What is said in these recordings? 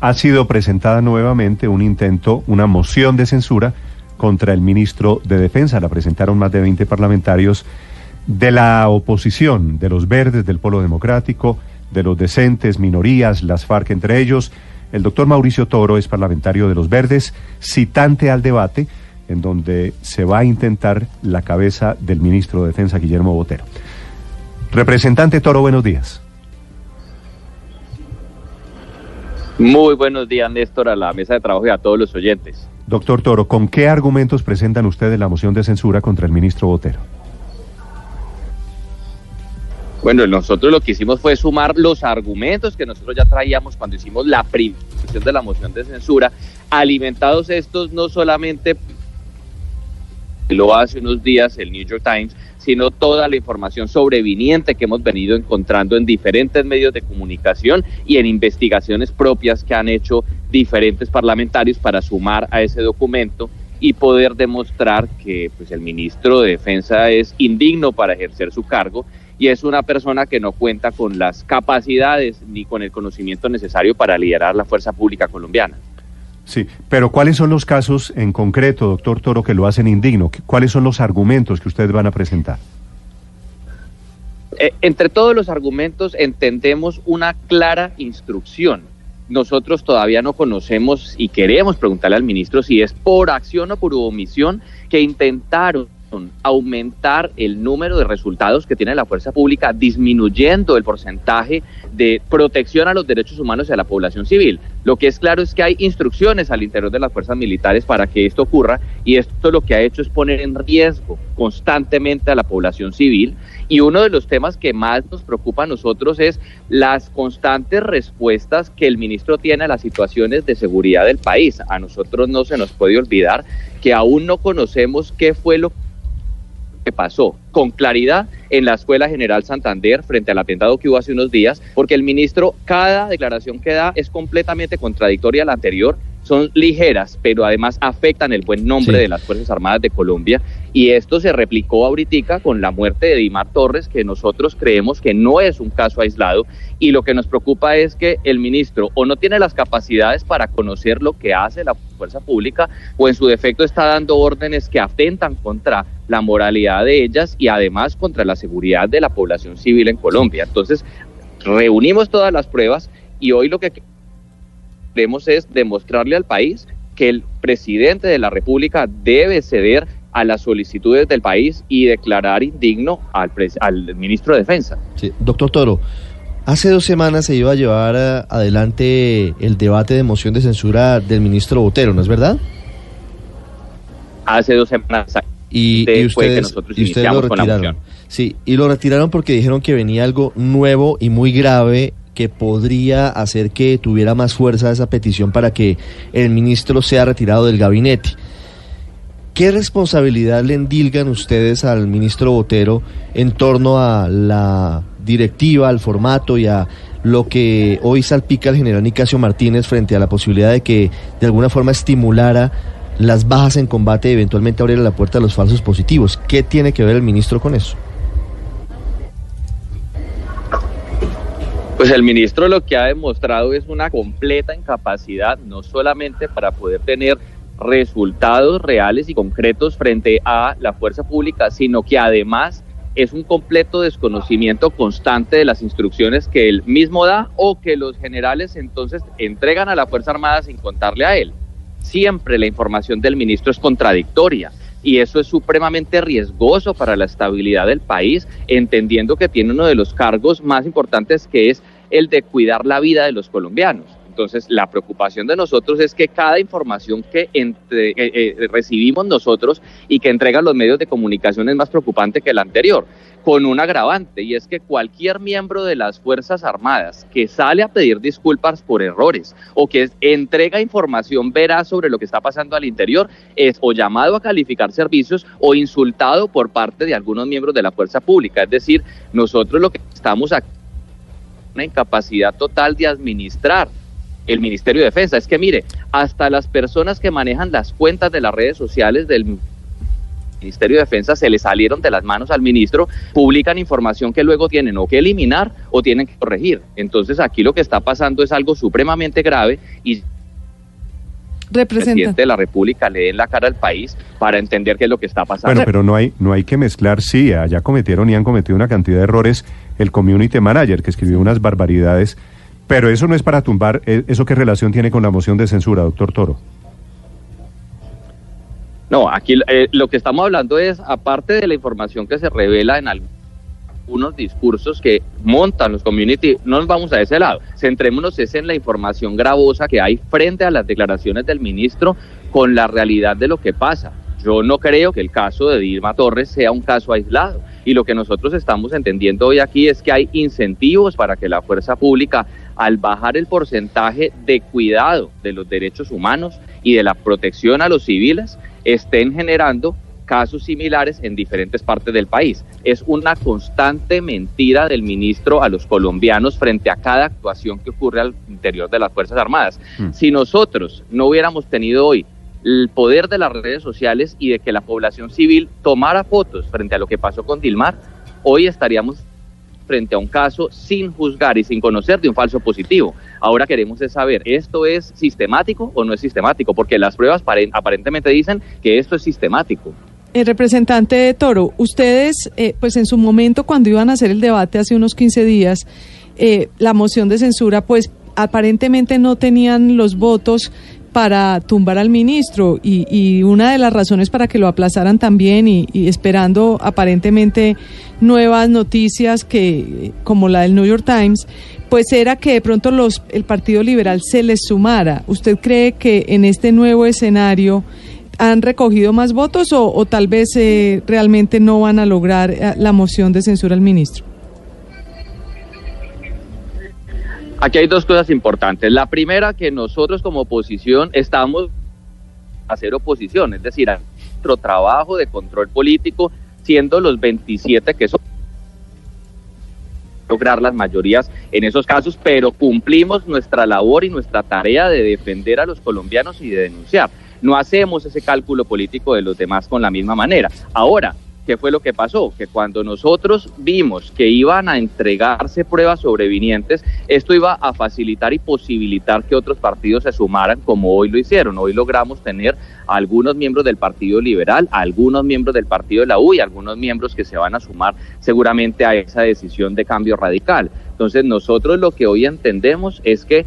Ha sido presentada nuevamente un intento, una moción de censura contra el ministro de Defensa. La presentaron más de 20 parlamentarios de la oposición, de los verdes, del Polo Democrático, de los decentes, minorías, las FARC entre ellos. El doctor Mauricio Toro es parlamentario de los verdes, citante al debate en donde se va a intentar la cabeza del ministro de Defensa, Guillermo Botero. Representante Toro, buenos días. Muy buenos días, Néstor, a la mesa de trabajo y a todos los oyentes. Doctor Toro, ¿con qué argumentos presentan ustedes la moción de censura contra el ministro Botero? Bueno, nosotros lo que hicimos fue sumar los argumentos que nosotros ya traíamos cuando hicimos la primera de la moción de censura, alimentados estos no solamente lo hace unos días el New York Times, sino toda la información sobreviniente que hemos venido encontrando en diferentes medios de comunicación y en investigaciones propias que han hecho diferentes parlamentarios para sumar a ese documento y poder demostrar que pues, el ministro de Defensa es indigno para ejercer su cargo y es una persona que no cuenta con las capacidades ni con el conocimiento necesario para liderar la fuerza pública colombiana. Sí, pero ¿cuáles son los casos en concreto, doctor Toro, que lo hacen indigno? ¿Cuáles son los argumentos que ustedes van a presentar? Eh, entre todos los argumentos entendemos una clara instrucción. Nosotros todavía no conocemos y queremos preguntarle al ministro si es por acción o por omisión que intentaron aumentar el número de resultados que tiene la fuerza pública, disminuyendo el porcentaje de protección a los derechos humanos y a la población civil. Lo que es claro es que hay instrucciones al interior de las fuerzas militares para que esto ocurra y esto lo que ha hecho es poner en riesgo constantemente a la población civil y uno de los temas que más nos preocupa a nosotros es las constantes respuestas que el ministro tiene a las situaciones de seguridad del país. A nosotros no se nos puede olvidar que aún no conocemos qué fue lo que pasó con claridad en la Escuela General Santander frente al atentado que hubo hace unos días, porque el ministro, cada declaración que da es completamente contradictoria a la anterior, son ligeras, pero además afectan el buen nombre de las Fuerzas Armadas de Colombia. Y esto se replicó ahorita con la muerte de Dimar Torres, que nosotros creemos que no es un caso aislado. Y lo que nos preocupa es que el ministro o no tiene las capacidades para conocer lo que hace la fuerza pública, o en su defecto está dando órdenes que atentan contra la moralidad de ellas y además contra la seguridad de la población civil en Colombia. Entonces, reunimos todas las pruebas y hoy lo que queremos es demostrarle al país que el presidente de la República debe ceder a las solicitudes del país y declarar indigno al, al ministro de Defensa. Sí, doctor Toro, hace dos semanas se iba a llevar eh, adelante el debate de moción de censura del ministro Botero, ¿no es verdad? Hace dos semanas. Y, y ustedes, y ustedes lo retiraron. Sí, y lo retiraron porque dijeron que venía algo nuevo y muy grave que podría hacer que tuviera más fuerza esa petición para que el ministro sea retirado del gabinete. ¿Qué responsabilidad le endilgan ustedes al ministro Botero en torno a la directiva, al formato y a lo que hoy salpica el general Nicasio Martínez frente a la posibilidad de que de alguna forma estimulara las bajas en combate y eventualmente abriera la puerta a los falsos positivos? ¿Qué tiene que ver el ministro con eso? Pues el ministro lo que ha demostrado es una completa incapacidad, no solamente para poder tener resultados reales y concretos frente a la fuerza pública, sino que además es un completo desconocimiento constante de las instrucciones que él mismo da o que los generales entonces entregan a la Fuerza Armada sin contarle a él. Siempre la información del ministro es contradictoria y eso es supremamente riesgoso para la estabilidad del país, entendiendo que tiene uno de los cargos más importantes que es el de cuidar la vida de los colombianos. Entonces, la preocupación de nosotros es que cada información que eh, eh, recibimos nosotros y que entregan los medios de comunicación es más preocupante que la anterior con un agravante y es que cualquier miembro de las Fuerzas Armadas que sale a pedir disculpas por errores o que entrega información veraz sobre lo que está pasando al interior es o llamado a calificar servicios o insultado por parte de algunos miembros de la fuerza pública. Es decir, nosotros lo que estamos aquí una incapacidad total de administrar el Ministerio de Defensa. Es que mire, hasta las personas que manejan las cuentas de las redes sociales del Ministerio de Defensa se le salieron de las manos al ministro, publican información que luego tienen o que eliminar o tienen que corregir. Entonces aquí lo que está pasando es algo supremamente grave y el presidente de la República le den la cara al país para entender qué es lo que está pasando. Bueno, pero no hay, no hay que mezclar, sí, allá cometieron y han cometido una cantidad de errores el community manager que escribió unas barbaridades, pero eso no es para tumbar, eh, ¿eso qué relación tiene con la moción de censura, doctor Toro? No, aquí eh, lo que estamos hablando es, aparte de la información que se revela en algunos discursos que montan los community, no nos vamos a ese lado. Centrémonos es en la información gravosa que hay frente a las declaraciones del ministro con la realidad de lo que pasa. Yo no creo que el caso de Dilma Torres sea un caso aislado. Y lo que nosotros estamos entendiendo hoy aquí es que hay incentivos para que la fuerza pública, al bajar el porcentaje de cuidado de los derechos humanos y de la protección a los civiles, estén generando casos similares en diferentes partes del país. Es una constante mentira del ministro a los colombianos frente a cada actuación que ocurre al interior de las Fuerzas Armadas. Hmm. Si nosotros no hubiéramos tenido hoy el poder de las redes sociales y de que la población civil tomara fotos frente a lo que pasó con Dilmar, hoy estaríamos frente a un caso sin juzgar y sin conocer de un falso positivo. Ahora queremos saber, ¿esto es sistemático o no es sistemático? Porque las pruebas aparentemente dicen que esto es sistemático. El representante Toro, ustedes, eh, pues en su momento cuando iban a hacer el debate hace unos 15 días, eh, la moción de censura, pues aparentemente no tenían los votos para tumbar al ministro y, una de las razones para que lo aplazaran también y, esperando aparentemente nuevas noticias que como la del New York Times pues era que de pronto los el Partido Liberal se les sumara. ¿Usted cree que en este nuevo escenario han recogido más votos o, tal vez eh, realmente no van a lograr eh, la moción de censura al ministro? Aquí hay dos cosas importantes. La primera, que nosotros como oposición estamos a hacer oposición, es decir, a nuestro trabajo de control político, siendo los 27 que son lograr las mayorías en esos casos, pero cumplimos nuestra labor y nuestra tarea de defender a los colombianos y de denunciar. No hacemos ese cálculo político de los demás con la misma manera. Ahora, ¿Qué fue lo que pasó? Que cuando nosotros vimos que iban a entregarse pruebas sobrevinientes, esto iba a facilitar y posibilitar que otros partidos se sumaran como hoy lo hicieron. Hoy logramos tener a algunos miembros del Partido Liberal, algunos miembros del Partido de la U y algunos miembros que se van a sumar seguramente a esa decisión de cambio radical. Entonces nosotros lo que hoy entendemos es que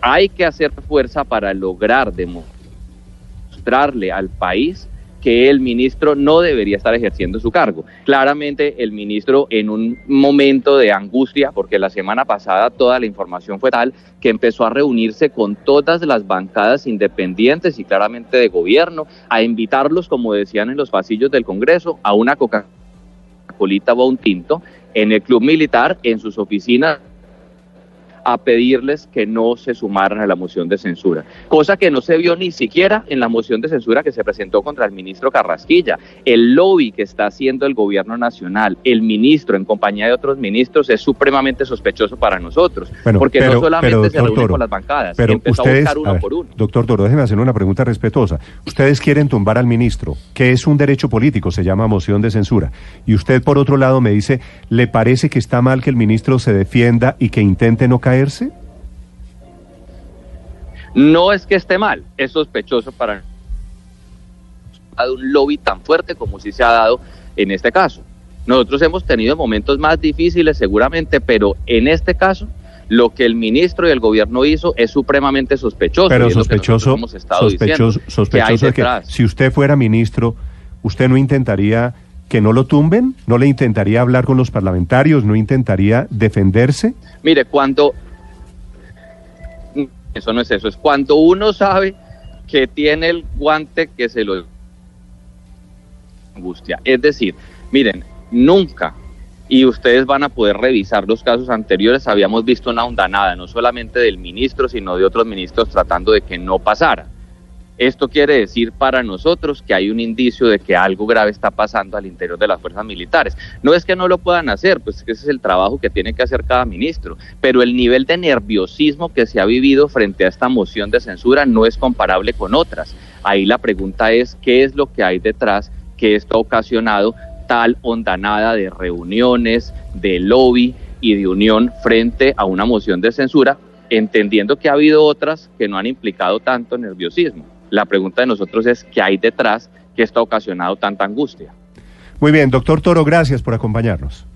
hay que hacer fuerza para lograr demostrarle al país que el ministro no debería estar ejerciendo su cargo. Claramente el ministro en un momento de angustia, porque la semana pasada toda la información fue tal que empezó a reunirse con todas las bancadas independientes y claramente de gobierno, a invitarlos, como decían en los pasillos del Congreso, a una Coca-Colita o un tinto en el club militar, en sus oficinas a pedirles que no se sumaran a la moción de censura, cosa que no se vio ni siquiera en la moción de censura que se presentó contra el ministro Carrasquilla. El lobby que está haciendo el gobierno nacional, el ministro en compañía de otros ministros, es supremamente sospechoso para nosotros, porque no solamente se reúne con las bancadas, pero empezó a buscar uno por uno. Doctor Toro, déjeme hacer una pregunta respetuosa. Ustedes quieren tumbar al ministro, que es un derecho político, se llama moción de censura, y usted por otro lado me dice, ¿le parece que está mal que el ministro se defienda y que intente no caer caerse? No es que esté mal, es sospechoso para un lobby tan fuerte como si se ha dado en este caso. Nosotros hemos tenido momentos más difíciles seguramente, pero en este caso lo que el ministro y el gobierno hizo es supremamente sospechoso. Pero sospechoso, sospechoso, sospechoso que, que si usted fuera ministro, usted no intentaría que no lo tumben? ¿No le intentaría hablar con los parlamentarios? ¿No intentaría defenderse? Mire, cuando... Eso no es eso, es cuando uno sabe que tiene el guante que se lo angustia. Es decir, miren, nunca, y ustedes van a poder revisar los casos anteriores, habíamos visto una ondanada, no solamente del ministro, sino de otros ministros tratando de que no pasara. Esto quiere decir para nosotros que hay un indicio de que algo grave está pasando al interior de las fuerzas militares. No es que no lo puedan hacer, pues ese es el trabajo que tiene que hacer cada ministro, pero el nivel de nerviosismo que se ha vivido frente a esta moción de censura no es comparable con otras. Ahí la pregunta es, ¿qué es lo que hay detrás? que esto ha ocasionado tal ondanada de reuniones, de lobby y de unión frente a una moción de censura, entendiendo que ha habido otras que no han implicado tanto nerviosismo. La pregunta de nosotros es qué hay detrás que esto ha ocasionado tanta angustia. Muy bien, doctor Toro, gracias por acompañarnos.